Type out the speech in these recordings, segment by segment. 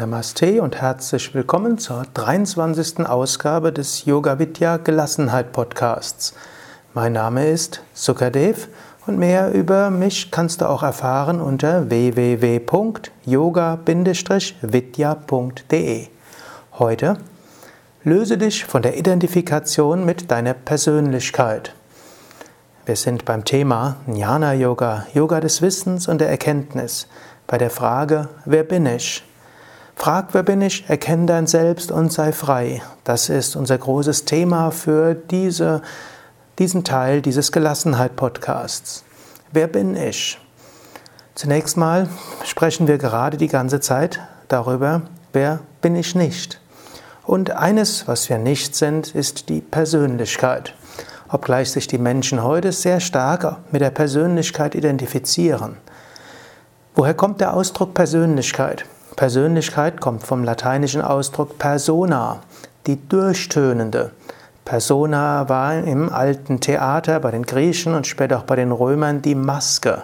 Namaste und herzlich willkommen zur 23. Ausgabe des Yoga Vidya Gelassenheit Podcasts. Mein Name ist Sukadev und mehr über mich kannst du auch erfahren unter www.yoga-vidya.de. Heute löse dich von der Identifikation mit deiner Persönlichkeit. Wir sind beim Thema Jnana Yoga, Yoga des Wissens und der Erkenntnis, bei der Frage, wer bin ich? Frag, wer bin ich? Erkenne dein Selbst und sei frei. Das ist unser großes Thema für diese, diesen Teil dieses Gelassenheit-Podcasts. Wer bin ich? Zunächst mal sprechen wir gerade die ganze Zeit darüber, wer bin ich nicht. Und eines, was wir nicht sind, ist die Persönlichkeit. Obgleich sich die Menschen heute sehr stark mit der Persönlichkeit identifizieren. Woher kommt der Ausdruck Persönlichkeit? Persönlichkeit kommt vom lateinischen Ausdruck persona, die Durchtönende. Persona war im alten Theater bei den Griechen und später auch bei den Römern die Maske.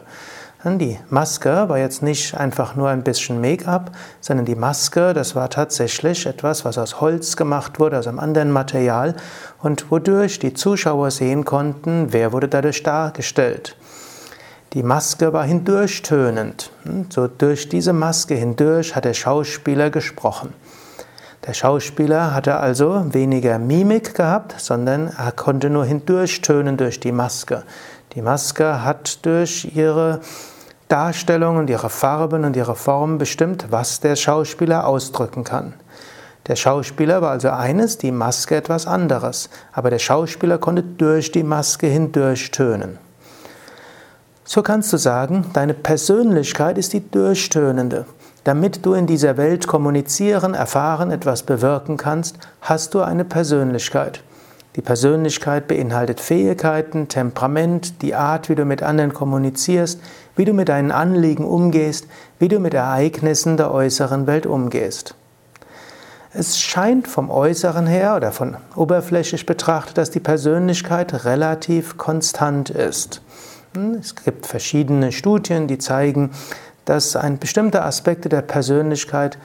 Die Maske war jetzt nicht einfach nur ein bisschen Make-up, sondern die Maske, das war tatsächlich etwas, was aus Holz gemacht wurde, aus einem anderen Material und wodurch die Zuschauer sehen konnten, wer wurde dadurch dargestellt. Die Maske war hindurchtönend. Hm, so durch diese Maske hindurch hat der Schauspieler gesprochen. Der Schauspieler hatte also weniger Mimik gehabt, sondern er konnte nur hindurchtönen durch die Maske. Die Maske hat durch ihre Darstellung und ihre Farben und ihre Form bestimmt, was der Schauspieler ausdrücken kann. Der Schauspieler war also eines, die Maske etwas anderes, aber der Schauspieler konnte durch die Maske hindurch tönen. So kannst du sagen, deine Persönlichkeit ist die durchtönende. Damit du in dieser Welt kommunizieren, erfahren, etwas bewirken kannst, hast du eine Persönlichkeit. Die Persönlichkeit beinhaltet Fähigkeiten, Temperament, die Art, wie du mit anderen kommunizierst, wie du mit deinen Anliegen umgehst, wie du mit Ereignissen der äußeren Welt umgehst. Es scheint vom Äußeren her oder von oberflächlich betrachtet, dass die Persönlichkeit relativ konstant ist. Es gibt verschiedene Studien, die zeigen, dass ein bestimmte Aspekte der Persönlichkeit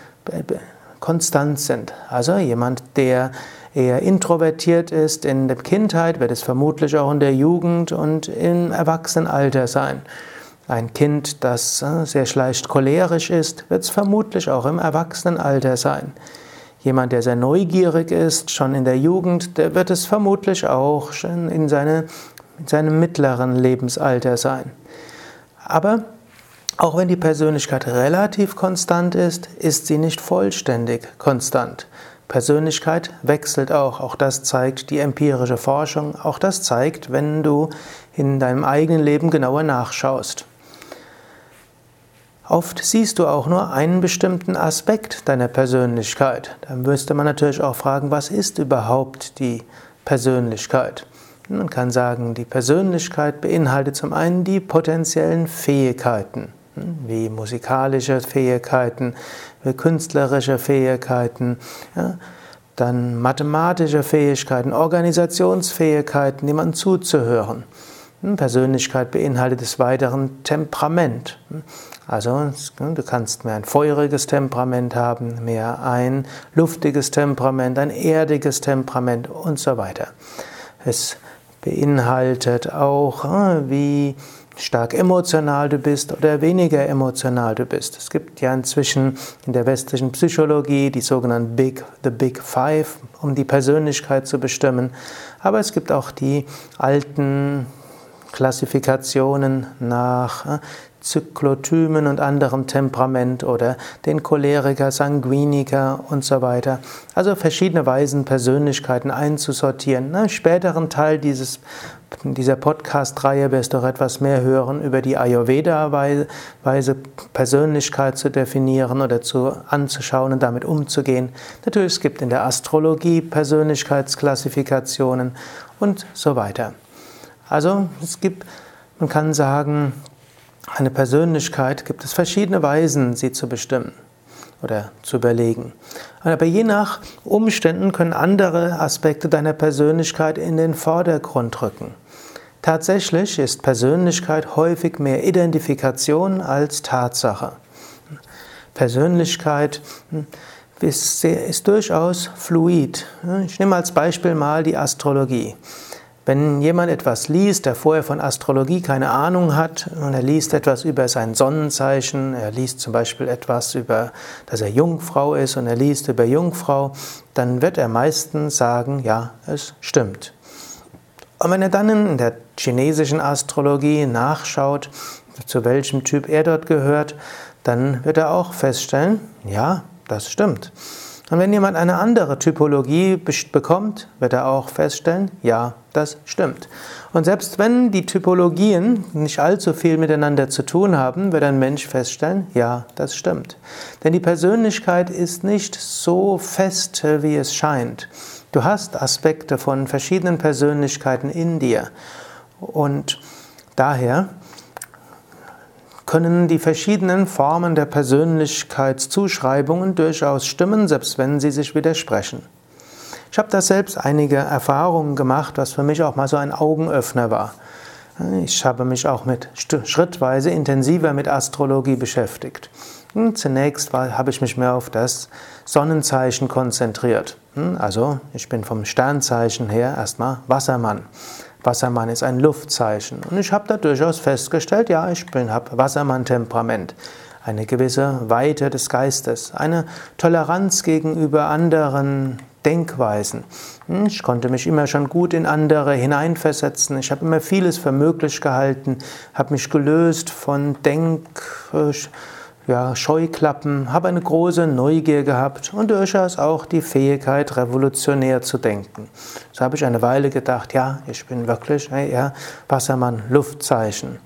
konstant sind. Also jemand, der eher introvertiert ist in der Kindheit, wird es vermutlich auch in der Jugend und im Erwachsenenalter sein. Ein Kind, das äh, sehr leicht cholerisch ist, wird es vermutlich auch im Erwachsenenalter sein. Jemand, der sehr neugierig ist, schon in der Jugend, der wird es vermutlich auch schon in seine in seinem mittleren Lebensalter sein. Aber auch wenn die Persönlichkeit relativ konstant ist, ist sie nicht vollständig konstant. Persönlichkeit wechselt auch. Auch das zeigt die empirische Forschung. Auch das zeigt, wenn du in deinem eigenen Leben genauer nachschaust. Oft siehst du auch nur einen bestimmten Aspekt deiner Persönlichkeit. Dann müsste man natürlich auch fragen, was ist überhaupt die Persönlichkeit? Man kann sagen, die Persönlichkeit beinhaltet zum einen die potenziellen Fähigkeiten, hm, wie musikalische Fähigkeiten, wie künstlerische Fähigkeiten, ja, dann mathematische Fähigkeiten, Organisationsfähigkeiten, jemandem zuzuhören. Hm, Persönlichkeit beinhaltet des Weiteren Temperament. Hm, also du kannst mehr ein feuriges Temperament haben, mehr ein luftiges Temperament, ein erdiges Temperament und so weiter. Es beinhaltet auch, ah, wie stark emotional du bist oder weniger emotional du bist. Es gibt ja inzwischen in der westlichen Psychologie die sogenannten Big, the Big Five, um die Persönlichkeit zu bestimmen. Aber es gibt auch die alten Klassifikationen nach ah, Zyklotymen und anderem Temperament oder den Choleriker, Sanguiniker und so weiter. Also verschiedene Weisen, Persönlichkeiten einzusortieren. Im späteren Teil dieses, dieser Podcast-Reihe wirst du auch etwas mehr hören über die Ayurveda-Weise, Persönlichkeit zu definieren oder zu, anzuschauen und damit umzugehen. Natürlich, es gibt in der Astrologie Persönlichkeitsklassifikationen und so weiter. Also es gibt, man kann sagen, eine Persönlichkeit gibt es verschiedene Weisen, sie zu bestimmen oder zu überlegen. Aber je nach Umständen können andere Aspekte deiner Persönlichkeit in den Vordergrund rücken. Tatsächlich ist Persönlichkeit häufig mehr Identifikation als Tatsache. Persönlichkeit hm, ist, ist durchaus fluid. Ich nehme als Beispiel mal die Astrologie. Wenn jemand etwas liest, der vorher von Astrologie keine Ahnung hat, und er liest etwas über sein Sonnenzeichen, er liest zum Beispiel etwas über, dass er Jungfrau ist und er liest über Jungfrau, dann wird er meistens sagen, ja, es stimmt. Und wenn er dann in der chinesischen Astrologie nachschaut, zu welchem Typ er dort gehört, dann wird er auch feststellen, ja, das stimmt. Und wenn jemand eine andere Typologie bekommt, wird er auch feststellen, ja, das stimmt. Und selbst wenn die Typologien nicht allzu viel miteinander zu tun haben, wird ein Mensch feststellen, ja, das stimmt. Denn die Persönlichkeit ist nicht so fest, wie es scheint. Du hast Aspekte von verschiedenen Persönlichkeiten in dir. Und daher können die verschiedenen Formen der Persönlichkeitszuschreibungen durchaus stimmen, selbst wenn sie sich widersprechen. Ich habe da selbst einige Erfahrungen gemacht, was für mich auch mal so ein Augenöffner war. Ich habe mich auch mit schrittweise intensiver mit Astrologie beschäftigt. Hm, zunächst war, habe ich mich mehr auf das Sonnenzeichen konzentriert. Hm, also ich bin vom Sternzeichen her erstmal Wassermann. Wassermann ist ein Luftzeichen. Und ich habe da durchaus festgestellt, ja, ich habe Wassermann-Temperament. Eine gewisse Weite des Geistes, eine Toleranz gegenüber anderen Denkweisen. Hm, ich konnte mich immer schon gut in andere hineinversetzen. Ich habe immer vieles für möglich gehalten, habe mich gelöst von Denk ja, Scheuklappen, habe eine große Neugier gehabt und durchaus auch die Fähigkeit, revolutionär zu denken. So habe ich eine Weile gedacht, ja, ich bin wirklich eher Wassermann, Luftzeichen.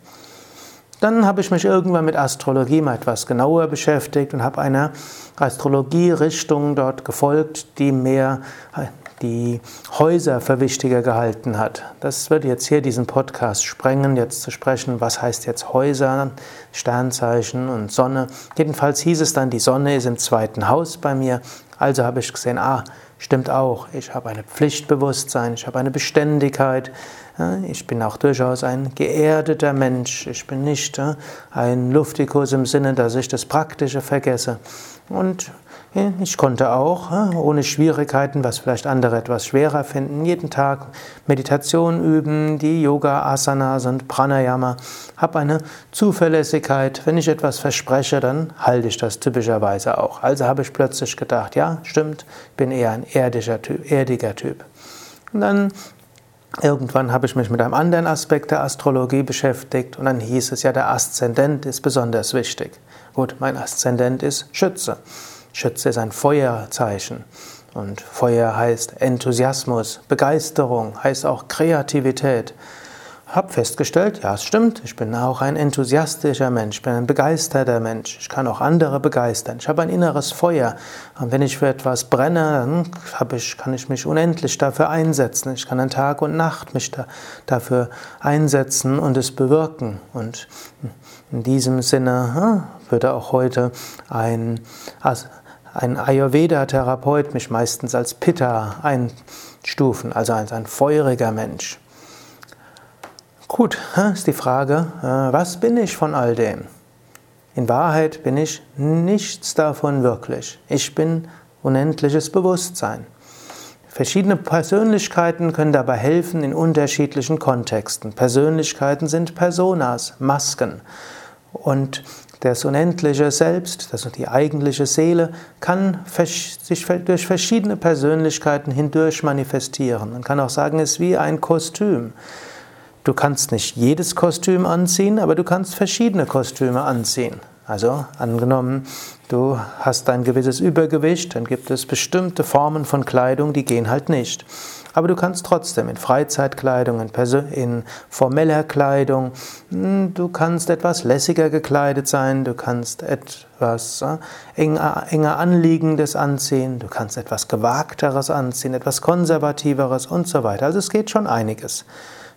Dann habe ich mich irgendwann mit Astrologie mal etwas genauer beschäftigt und habe einer Astrologie-Richtung dort gefolgt, die mehr die Häuser für wichtiger gehalten hat. Das wird jetzt hier diesen Podcast sprengen, jetzt zu sprechen, was heißt jetzt Häuser, Sternzeichen und Sonne. Jedenfalls hieß es dann, die Sonne ist im zweiten Haus bei mir. Also habe ich gesehen, ah, stimmt auch, ich habe ein Pflichtbewusstsein, ich habe eine Beständigkeit, ich bin auch durchaus ein geerdeter Mensch, ich bin nicht ein Luftikus im Sinne, dass ich das Praktische vergesse. Und ich konnte auch ohne Schwierigkeiten, was vielleicht andere etwas schwerer finden, jeden Tag Meditation üben, die Yoga, Asanas und Pranayama. Habe eine Zuverlässigkeit. Wenn ich etwas verspreche, dann halte ich das typischerweise auch. Also habe ich plötzlich gedacht, ja, stimmt, ich bin eher ein erdischer typ, erdiger Typ. Und dann Irgendwann habe ich mich mit einem anderen Aspekt der Astrologie beschäftigt und dann hieß es ja, der Aszendent ist besonders wichtig. Gut, mein Aszendent ist Schütze. Schütze ist ein Feuerzeichen. Und Feuer heißt Enthusiasmus, Begeisterung, heißt auch Kreativität. Hab festgestellt, ja, es stimmt, ich bin auch ein enthusiastischer Mensch, ich bin ein begeisterter Mensch, ich kann auch andere begeistern, ich habe ein inneres Feuer. Und wenn ich für etwas brenne, dann ich, kann ich mich unendlich dafür einsetzen. Ich kann an Tag und Nacht mich da, dafür einsetzen und es bewirken. Und in diesem Sinne würde auch heute ein ein Ayurveda-Therapeut mich meistens als Pitta einstufen, also als ein feuriger Mensch. Gut, ist die Frage, äh, was bin ich von all dem? In Wahrheit bin ich nichts davon wirklich. Ich bin unendliches Bewusstsein. Verschiedene Persönlichkeiten können dabei helfen in unterschiedlichen Kontexten. Persönlichkeiten sind Personas, Masken. Und das unendliche Selbst, das die eigentliche Seele, kann sich durch verschiedene Persönlichkeiten hindurch manifestieren. Man kann auch sagen, es ist wie ein Kostüm. Du kannst nicht jedes Kostüm anziehen, aber du kannst verschiedene Kostüme anziehen. Also angenommen, du hast ein gewisses Übergewicht, dann gibt es bestimmte Formen von Kleidung, die gehen halt nicht. Aber du kannst trotzdem in Freizeitkleidung, in, in formeller Kleidung, hm, du kannst etwas lässiger gekleidet sein, du kannst etwas äh, enger, enger anliegendes anziehen, du kannst etwas gewagteres anziehen, etwas konservativeres und so weiter. Also es geht schon einiges.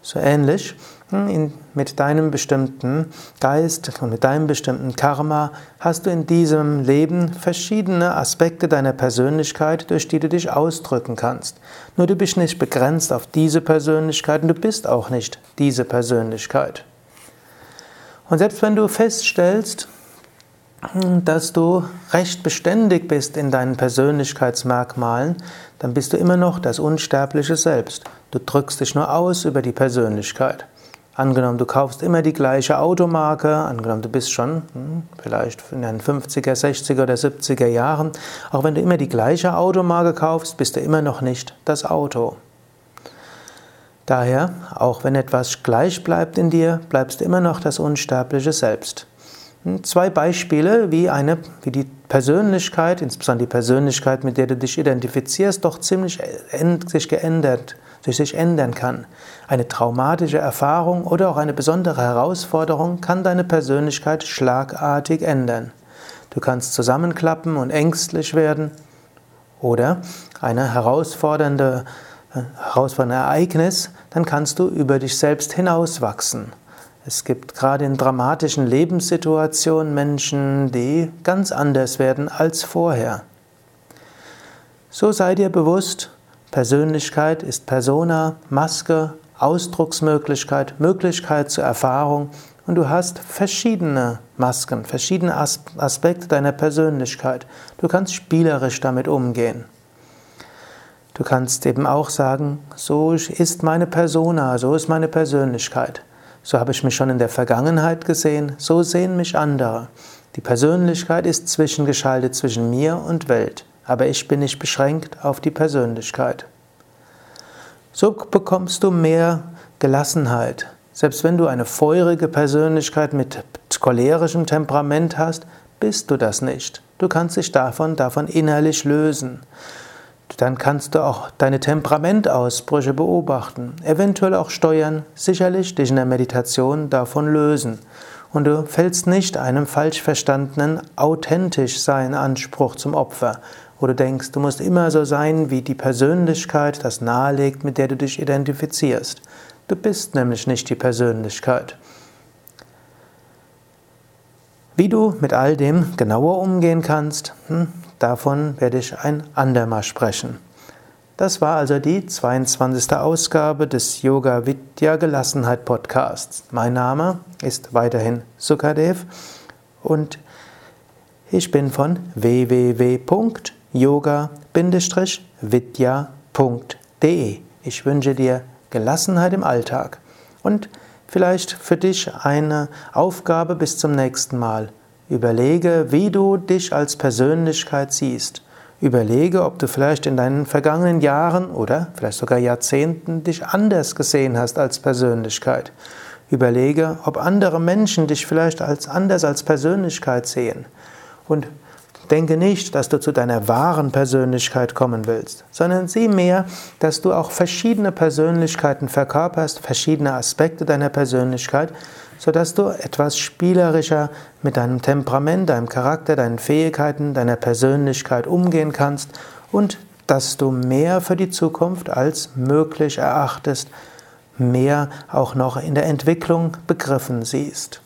So ähnlich in, mit deinem bestimmten Geist und mit deinem bestimmten Karma hast du in diesem Leben verschiedene Aspekte deiner Persönlichkeit, durch die du dich ausdrücken kannst. Nur du bist nicht begrenzt auf diese Persönlichkeit und du bist auch nicht diese Persönlichkeit. Und selbst wenn du feststellst, dass du recht beständig bist in deinen Persönlichkeitsmerkmalen, dann bist du immer noch das unsterbliche Selbst. Du drückst dich nur aus über die Persönlichkeit. Angenommen, du kaufst immer die gleiche Automarke, angenommen, du bist schon hm, vielleicht in den 50er, 60er oder 70er Jahren, auch wenn du immer die gleiche Automarke kaufst, bist du immer noch nicht das Auto. Daher, auch wenn etwas gleich bleibt in dir, bleibst du immer noch das unsterbliche Selbst. Hm, zwei Beispiele, wie, eine, wie die Persönlichkeit, insbesondere die Persönlichkeit, mit der du dich identifizierst, doch ziemlich sich geändert, sich ändern kann. Eine traumatische Erfahrung oder auch eine besondere Herausforderung kann deine Persönlichkeit schlagartig ändern. Du kannst zusammenklappen und ängstlich werden oder eine herausfordernde, äh, herausfordernde Ereignis, dann kannst du über dich selbst hinauswachsen. Es gibt gerade in dramatischen Lebenssituationen Menschen, die ganz anders werden als vorher. So sei dir bewusst, Persönlichkeit ist Persona, Maske, Ausdrucksmöglichkeit, Möglichkeit zur Erfahrung und du hast verschiedene Masken, verschiedene Aspekte deiner Persönlichkeit. Du kannst spielerisch damit umgehen. Du kannst eben auch sagen, so ist meine Persona, so ist meine Persönlichkeit. So habe ich mich schon in der Vergangenheit gesehen, so sehen mich andere. Die Persönlichkeit ist zwischengeschaltet zwischen mir und Welt, aber ich bin nicht beschränkt auf die Persönlichkeit. So bekommst du mehr Gelassenheit. Selbst wenn du eine feurige Persönlichkeit mit cholerischem Temperament hast, bist du das nicht. Du kannst dich davon, davon innerlich lösen. Dann kannst du auch deine Temperamentausbrüche beobachten, eventuell auch steuern, sicherlich dich in der Meditation davon lösen. Und du fällst nicht einem falsch verstandenen authentisch sein Anspruch zum Opfer, wo du denkst, du musst immer so sein, wie die Persönlichkeit das nahelegt, mit der du dich identifizierst. Du bist nämlich nicht die Persönlichkeit. Wie du mit all dem genauer umgehen kannst, hm, Davon werde ich ein andermal sprechen. Das war also die 22. Ausgabe des Yoga Vidya Gelassenheit Podcasts. Mein Name ist weiterhin Sukadev und ich bin von www.yoga-vidya.de. Ich wünsche dir Gelassenheit im Alltag und vielleicht für dich eine Aufgabe bis zum nächsten Mal. Überlege, wie du dich als Persönlichkeit siehst. Überlege, ob du vielleicht in deinen vergangenen Jahren oder vielleicht sogar Jahrzehnten dich anders gesehen hast als Persönlichkeit. Überlege, ob andere Menschen dich vielleicht als anders als Persönlichkeit sehen. Und denke nicht, dass du zu deiner wahren Persönlichkeit kommen willst, sondern sieh mehr, dass du auch verschiedene Persönlichkeiten verkörperst, verschiedene Aspekte deiner Persönlichkeit, sodass du etwas spielerischer mit deinem Temperament, deinem Charakter, deinen Fähigkeiten, deiner Persönlichkeit umgehen kannst und dass du mehr für die Zukunft als möglich erachtest, mehr auch noch in der Entwicklung begriffen siehst.